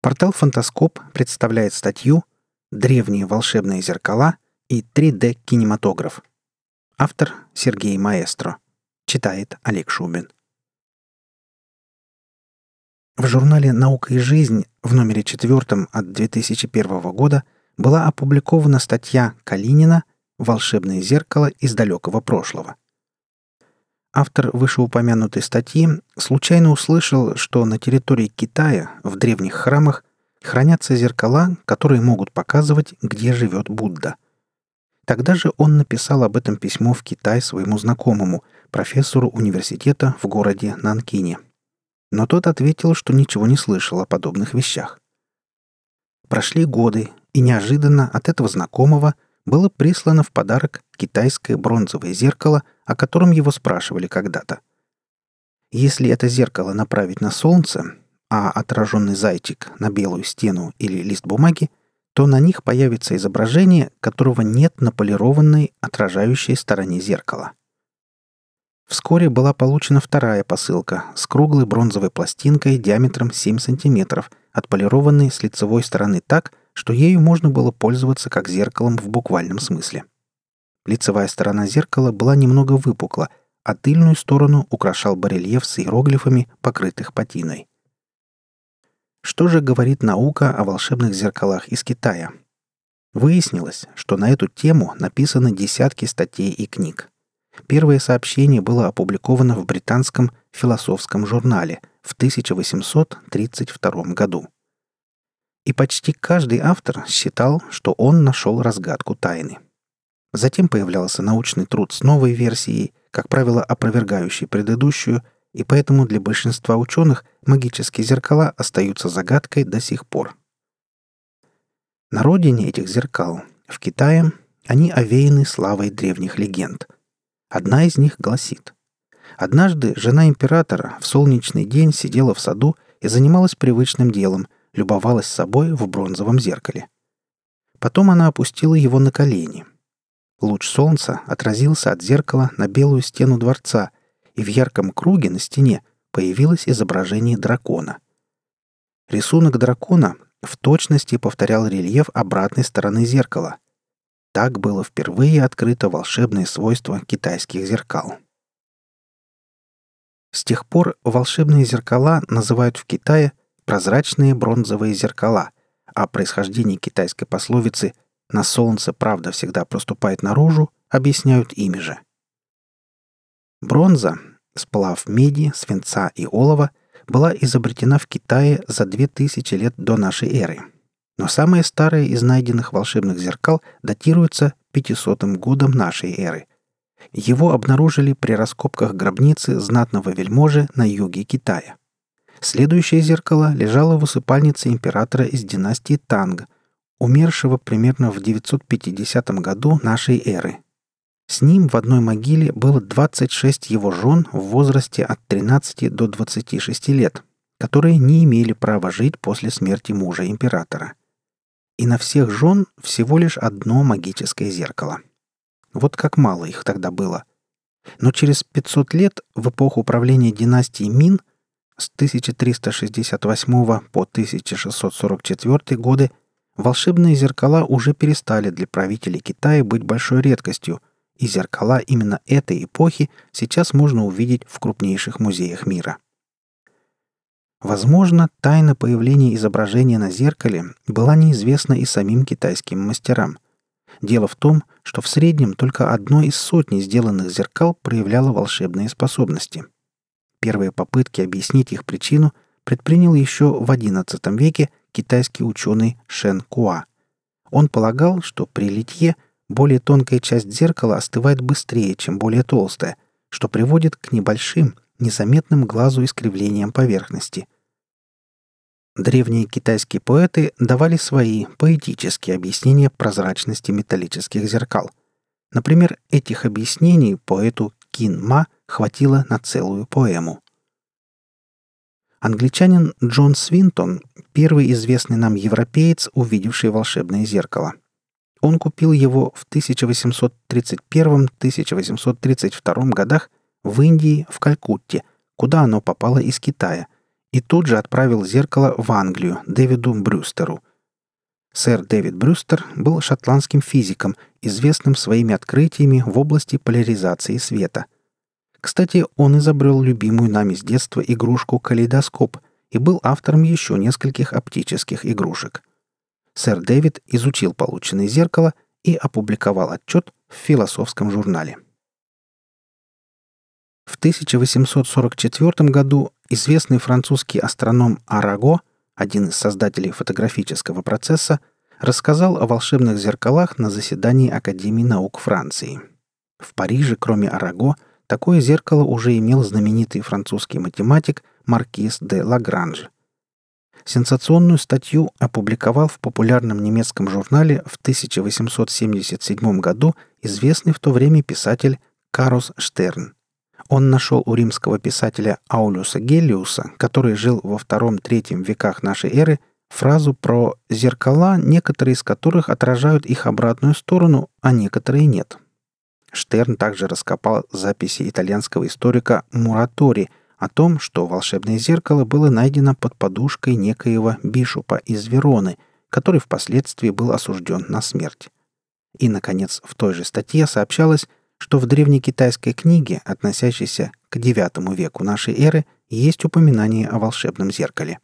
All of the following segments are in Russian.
Портал «Фантаскоп» представляет статью «Древние волшебные зеркала и 3D-кинематограф». Автор Сергей Маэстро. Читает Олег Шубин. В журнале «Наука и жизнь» в номере четвертом от 2001 года была опубликована статья Калинина «Волшебное зеркало из далекого прошлого». Автор вышеупомянутой статьи случайно услышал, что на территории Китая в древних храмах хранятся зеркала, которые могут показывать, где живет Будда. Тогда же он написал об этом письмо в Китай своему знакомому, профессору университета в городе Нанкине. Но тот ответил, что ничего не слышал о подобных вещах. Прошли годы, и неожиданно от этого знакомого было прислано в подарок китайское бронзовое зеркало, о котором его спрашивали когда-то. Если это зеркало направить на солнце, а отраженный зайчик на белую стену или лист бумаги, то на них появится изображение, которого нет на полированной отражающей стороне зеркала. Вскоре была получена вторая посылка с круглой бронзовой пластинкой диаметром 7 см, отполированной с лицевой стороны так, что ею можно было пользоваться как зеркалом в буквальном смысле. Лицевая сторона зеркала была немного выпукла, а тыльную сторону украшал барельеф с иероглифами, покрытых патиной. Что же говорит наука о волшебных зеркалах из Китая? Выяснилось, что на эту тему написаны десятки статей и книг. Первое сообщение было опубликовано в британском философском журнале в 1832 году. И почти каждый автор считал, что он нашел разгадку тайны. Затем появлялся научный труд с новой версией, как правило, опровергающей предыдущую, и поэтому для большинства ученых магические зеркала остаются загадкой до сих пор. На родине этих зеркал, в Китае, они овеяны славой древних легенд. Одна из них гласит. Однажды жена императора в солнечный день сидела в саду и занималась привычным делом, любовалась собой в бронзовом зеркале. Потом она опустила его на колени. Луч солнца отразился от зеркала на белую стену дворца, и в ярком круге на стене появилось изображение дракона. Рисунок дракона в точности повторял рельеф обратной стороны зеркала. Так было впервые открыто волшебное свойство китайских зеркал. С тех пор волшебные зеркала называют в Китае прозрачные бронзовые зеркала, а происхождение китайской пословицы «на солнце правда всегда проступает наружу» объясняют ими же. Бронза, сплав меди, свинца и олова, была изобретена в Китае за 2000 лет до нашей эры. Но самое старое из найденных волшебных зеркал датируется 500 годом нашей эры. Его обнаружили при раскопках гробницы знатного вельможи на юге Китая – Следующее зеркало лежало в усыпальнице императора из династии Танг, умершего примерно в 950 году нашей эры. С ним в одной могиле было 26 его жен в возрасте от 13 до 26 лет, которые не имели права жить после смерти мужа императора. И на всех жен всего лишь одно магическое зеркало. Вот как мало их тогда было. Но через 500 лет, в эпоху правления династии Мин – с 1368 по 1644 годы волшебные зеркала уже перестали для правителей Китая быть большой редкостью, и зеркала именно этой эпохи сейчас можно увидеть в крупнейших музеях мира. Возможно, тайна появления изображения на зеркале была неизвестна и самим китайским мастерам. Дело в том, что в среднем только одно из сотни сделанных зеркал проявляло волшебные способности – Первые попытки объяснить их причину предпринял еще в XI веке китайский ученый Шен Куа. Он полагал, что при литье более тонкая часть зеркала остывает быстрее, чем более толстая, что приводит к небольшим, незаметным глазу искривлениям поверхности. Древние китайские поэты давали свои поэтические объяснения прозрачности металлических зеркал. Например, этих объяснений поэту Кин Ма хватило на целую поэму. Англичанин Джон Свинтон – первый известный нам европеец, увидевший волшебное зеркало. Он купил его в 1831-1832 годах в Индии, в Калькутте, куда оно попало из Китая, и тут же отправил зеркало в Англию Дэвиду Брюстеру. Сэр Дэвид Брюстер был шотландским физиком, известным своими открытиями в области поляризации света. Кстати, он изобрел любимую нами с детства игрушку калейдоскоп и был автором еще нескольких оптических игрушек. Сэр Дэвид изучил полученное зеркало и опубликовал отчет в философском журнале. В 1844 году известный французский астроном Араго, один из создателей фотографического процесса, рассказал о волшебных зеркалах на заседании Академии наук Франции. В Париже, кроме Араго, такое зеркало уже имел знаменитый французский математик Маркиз де Лагранж. Сенсационную статью опубликовал в популярном немецком журнале в 1877 году известный в то время писатель Карус Штерн. Он нашел у римского писателя Аулюса Гелиуса, который жил во втором-третьем веках нашей эры, фразу про «зеркала, некоторые из которых отражают их обратную сторону, а некоторые нет». Штерн также раскопал записи итальянского историка Муратори о том, что волшебное зеркало было найдено под подушкой некоего бишопа из Вероны, который впоследствии был осужден на смерть. И, наконец, в той же статье сообщалось, что в древнекитайской книге, относящейся к IX веку нашей эры, есть упоминание о волшебном зеркале.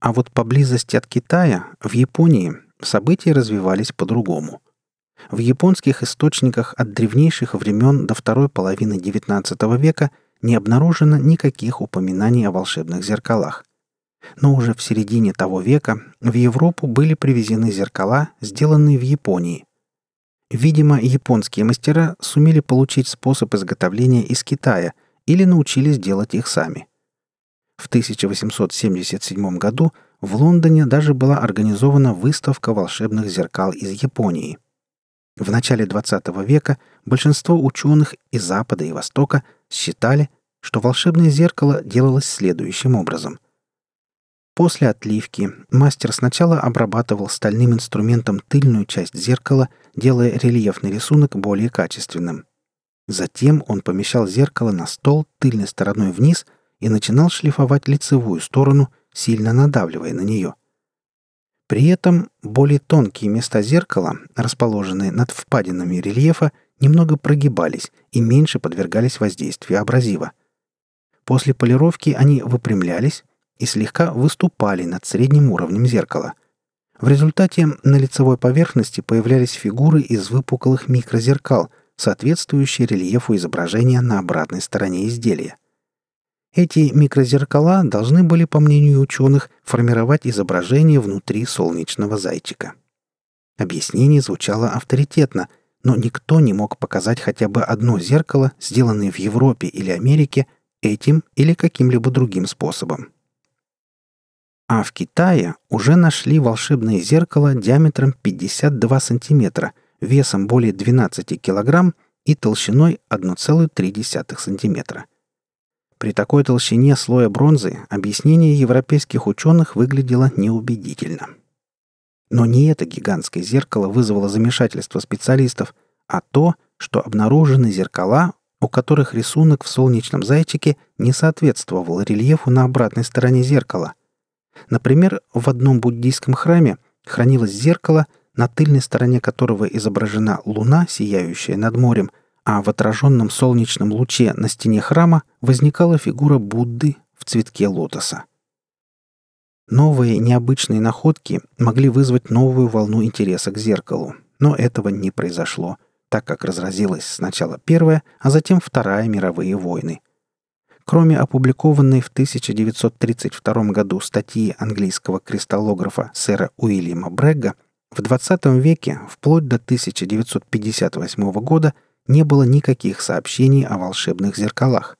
А вот поблизости от Китая, в Японии, события развивались по-другому. В японских источниках от древнейших времен до второй половины XIX века не обнаружено никаких упоминаний о волшебных зеркалах. Но уже в середине того века в Европу были привезены зеркала, сделанные в Японии. Видимо, японские мастера сумели получить способ изготовления из Китая или научились делать их сами. В 1877 году в Лондоне даже была организована выставка волшебных зеркал из Японии. В начале XX века большинство ученых из Запада и Востока считали, что волшебное зеркало делалось следующим образом – После отливки мастер сначала обрабатывал стальным инструментом тыльную часть зеркала, делая рельефный рисунок более качественным. Затем он помещал зеркало на стол тыльной стороной вниз и начинал шлифовать лицевую сторону, сильно надавливая на нее. При этом более тонкие места зеркала, расположенные над впадинами рельефа, немного прогибались и меньше подвергались воздействию абразива. После полировки они выпрямлялись, и слегка выступали над средним уровнем зеркала. В результате на лицевой поверхности появлялись фигуры из выпуклых микрозеркал, соответствующие рельефу изображения на обратной стороне изделия. Эти микрозеркала должны были, по мнению ученых, формировать изображение внутри солнечного зайчика. Объяснение звучало авторитетно, но никто не мог показать хотя бы одно зеркало, сделанное в Европе или Америке, этим или каким-либо другим способом. А в Китае уже нашли волшебное зеркало диаметром 52 сантиметра, весом более 12 килограмм и толщиной 1,3 сантиметра. При такой толщине слоя бронзы объяснение европейских ученых выглядело неубедительно. Но не это гигантское зеркало вызвало замешательство специалистов, а то, что обнаружены зеркала, у которых рисунок в солнечном зайчике не соответствовал рельефу на обратной стороне зеркала – Например, в одном буддийском храме хранилось зеркало, на тыльной стороне которого изображена луна, сияющая над морем, а в отраженном солнечном луче на стене храма возникала фигура Будды в цветке лотоса. Новые необычные находки могли вызвать новую волну интереса к зеркалу, но этого не произошло, так как разразилась сначала Первая, а затем Вторая мировые войны – Кроме опубликованной в 1932 году статьи английского кристаллографа сэра Уильяма Брегга, в 20 веке, вплоть до 1958 года, не было никаких сообщений о волшебных зеркалах.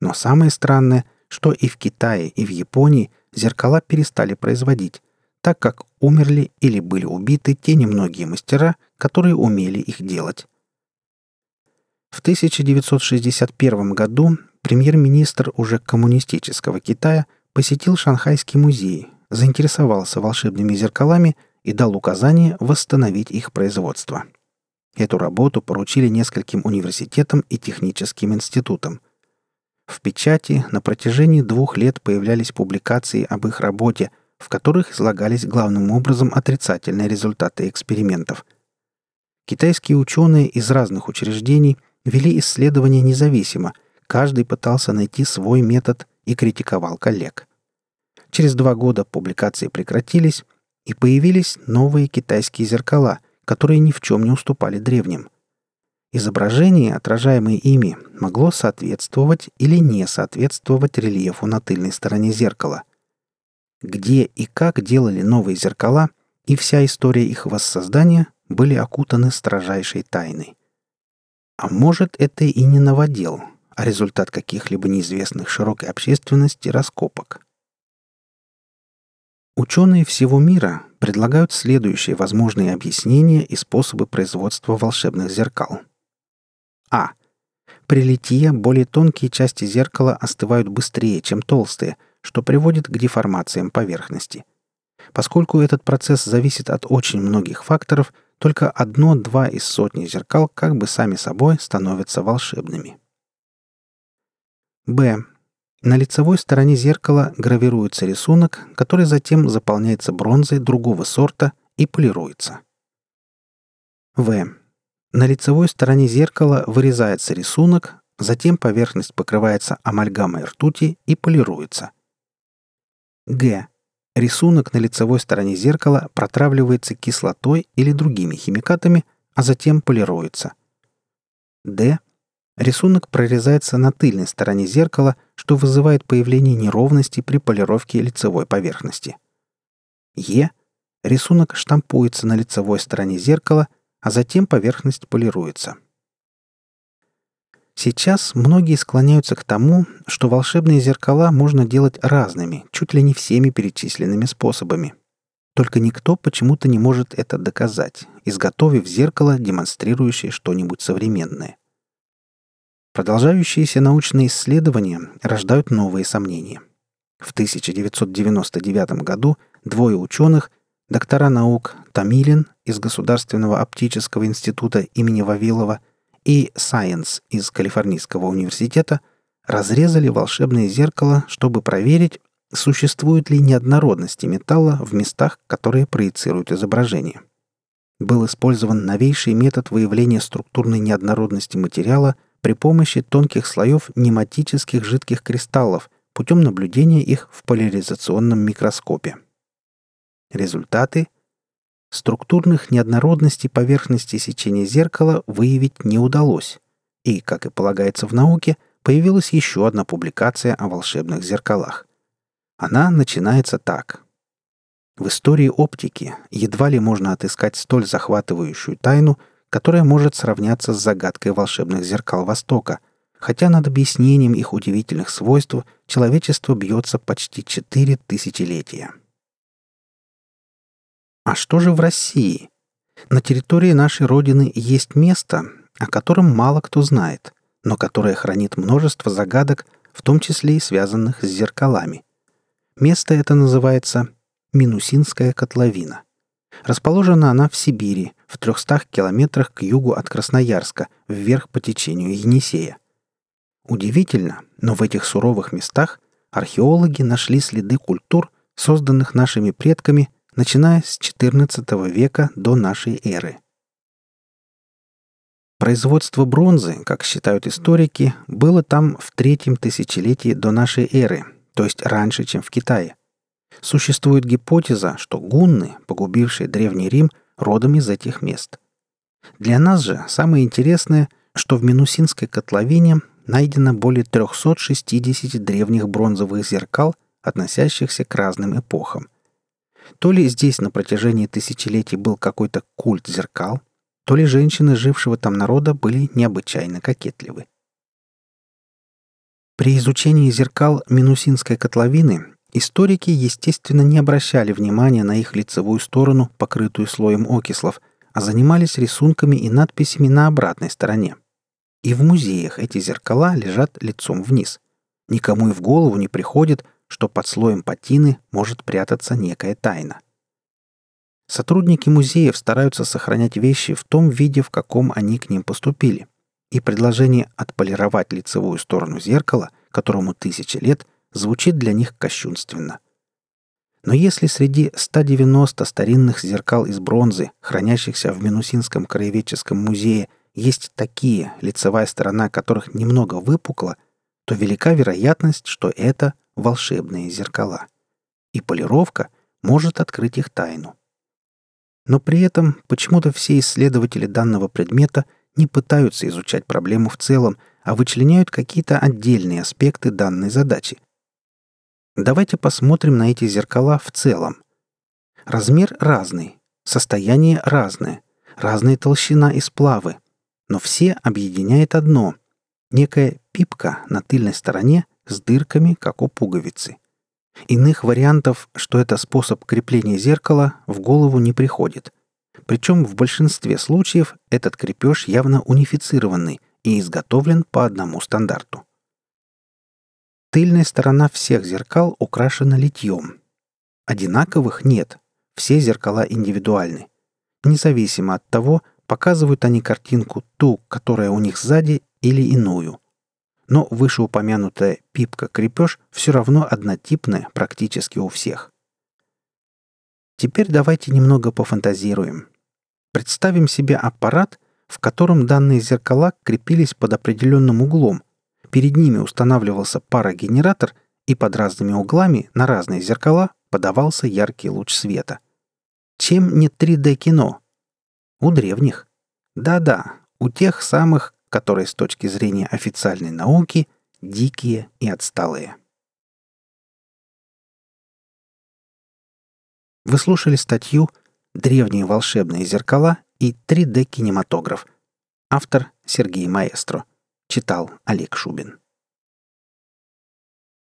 Но самое странное, что и в Китае, и в Японии зеркала перестали производить, так как умерли или были убиты те немногие мастера, которые умели их делать. В 1961 году премьер-министр уже коммунистического Китая посетил Шанхайский музей, заинтересовался волшебными зеркалами и дал указание восстановить их производство. Эту работу поручили нескольким университетам и техническим институтам. В печати на протяжении двух лет появлялись публикации об их работе, в которых излагались главным образом отрицательные результаты экспериментов. Китайские ученые из разных учреждений вели исследования независимо, каждый пытался найти свой метод и критиковал коллег. Через два года публикации прекратились, и появились новые китайские зеркала, которые ни в чем не уступали древним. Изображение, отражаемое ими, могло соответствовать или не соответствовать рельефу на тыльной стороне зеркала. Где и как делали новые зеркала и вся история их воссоздания были окутаны строжайшей тайной. А может, это и не новодел, а результат каких-либо неизвестных широкой общественности раскопок. Ученые всего мира предлагают следующие возможные объяснения и способы производства волшебных зеркал – а. При литье более тонкие части зеркала остывают быстрее, чем толстые, что приводит к деформациям поверхности. Поскольку этот процесс зависит от очень многих факторов, только одно-два из сотни зеркал как бы сами собой становятся волшебными. Б. На лицевой стороне зеркала гравируется рисунок, который затем заполняется бронзой другого сорта и полируется. В. На лицевой стороне зеркала вырезается рисунок, затем поверхность покрывается амальгамой ртути и полируется. Г. Рисунок на лицевой стороне зеркала протравливается кислотой или другими химикатами, а затем полируется. Д. Рисунок прорезается на тыльной стороне зеркала, что вызывает появление неровности при полировке лицевой поверхности. Е. Рисунок штампуется на лицевой стороне зеркала – а затем поверхность полируется. Сейчас многие склоняются к тому, что волшебные зеркала можно делать разными, чуть ли не всеми перечисленными способами. Только никто почему-то не может это доказать, изготовив зеркало, демонстрирующее что-нибудь современное. Продолжающиеся научные исследования рождают новые сомнения. В 1999 году двое ученых – доктора наук Тамилин из Государственного оптического института имени Вавилова и Сайенс из Калифорнийского университета разрезали волшебное зеркало, чтобы проверить, существуют ли неоднородности металла в местах, которые проецируют изображение. Был использован новейший метод выявления структурной неоднородности материала при помощи тонких слоев нематических жидких кристаллов путем наблюдения их в поляризационном микроскопе. Результаты структурных неоднородностей поверхности сечения зеркала выявить не удалось. И, как и полагается в науке, появилась еще одна публикация о волшебных зеркалах. Она начинается так. В истории оптики едва ли можно отыскать столь захватывающую тайну, которая может сравняться с загадкой волшебных зеркал Востока, хотя над объяснением их удивительных свойств человечество бьется почти четыре тысячелетия. А что же в России? На территории нашей Родины есть место, о котором мало кто знает, но которое хранит множество загадок, в том числе и связанных с зеркалами. Место это называется Минусинская котловина. Расположена она в Сибири, в 300 километрах к югу от Красноярска, вверх по течению Енисея. Удивительно, но в этих суровых местах археологи нашли следы культур, созданных нашими предками начиная с XIV века до нашей эры. Производство бронзы, как считают историки, было там в третьем тысячелетии до нашей эры, то есть раньше, чем в Китае. Существует гипотеза, что гунны, погубившие Древний Рим, родом из этих мест. Для нас же самое интересное, что в Минусинской котловине найдено более 360 древних бронзовых зеркал, относящихся к разным эпохам. То ли здесь на протяжении тысячелетий был какой-то культ зеркал, то ли женщины жившего там народа были необычайно кокетливы. При изучении зеркал Минусинской котловины историки, естественно, не обращали внимания на их лицевую сторону, покрытую слоем окислов, а занимались рисунками и надписями на обратной стороне. И в музеях эти зеркала лежат лицом вниз. Никому и в голову не приходит, что под слоем патины может прятаться некая тайна. Сотрудники музеев стараются сохранять вещи в том виде, в каком они к ним поступили. И предложение отполировать лицевую сторону зеркала, которому тысячи лет, звучит для них кощунственно. Но если среди 190 старинных зеркал из бронзы, хранящихся в Минусинском краеведческом музее, есть такие, лицевая сторона которых немного выпукла, то велика вероятность, что это волшебные зеркала. И полировка может открыть их тайну. Но при этом почему-то все исследователи данного предмета не пытаются изучать проблему в целом, а вычленяют какие-то отдельные аспекты данной задачи. Давайте посмотрим на эти зеркала в целом. Размер разный, состояние разное, разная толщина и сплавы, но все объединяет одно – некая пипка на тыльной стороне с дырками, как у пуговицы. Иных вариантов, что это способ крепления зеркала, в голову не приходит. Причем в большинстве случаев этот крепеж явно унифицированный и изготовлен по одному стандарту. Тыльная сторона всех зеркал украшена литьем. Одинаковых нет, все зеркала индивидуальны. Независимо от того, показывают они картинку ту, которая у них сзади, или иную но вышеупомянутая пипка-крепеж все равно однотипная практически у всех. Теперь давайте немного пофантазируем. Представим себе аппарат, в котором данные зеркала крепились под определенным углом. Перед ними устанавливался парогенератор, и под разными углами на разные зеркала подавался яркий луч света. Чем не 3D-кино? У древних. Да-да, у тех самых, которые с точки зрения официальной науки дикие и отсталые. Вы слушали статью «Древние волшебные зеркала и 3D-кинематограф». Автор Сергей Маэстро. Читал Олег Шубин.